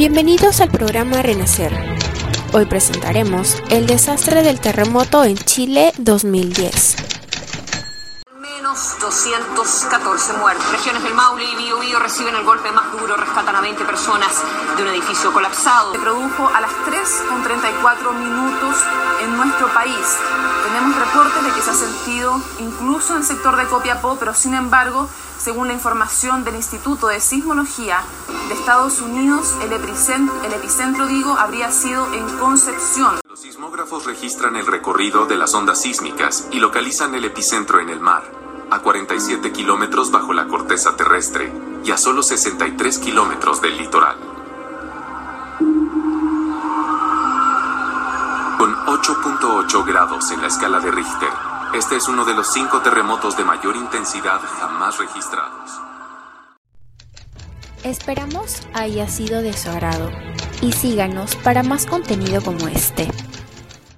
Bienvenidos al programa Renacer. Hoy presentaremos el desastre del terremoto en Chile 2010. Menos 214 muertos. Regiones del Maule y Biobío reciben el golpe más duro, rescatan a 20 personas de un edificio colapsado. Se produjo a las 3.34 minutos en nuestro país. Tenemos sentido incluso en el sector de Copiapó, pero sin embargo según la información del Instituto de Sismología de Estados Unidos, el epicentro, el epicentro, digo, habría sido en Concepción. Los sismógrafos registran el recorrido de las ondas sísmicas y localizan el epicentro en el mar, a 47 kilómetros bajo la corteza terrestre y a solo 63 kilómetros del litoral. Con 8.8 grados en la escala de Richter, este es uno de los cinco terremotos de mayor intensidad jamás registrados. Esperamos haya sido de su agrado y síganos para más contenido como este.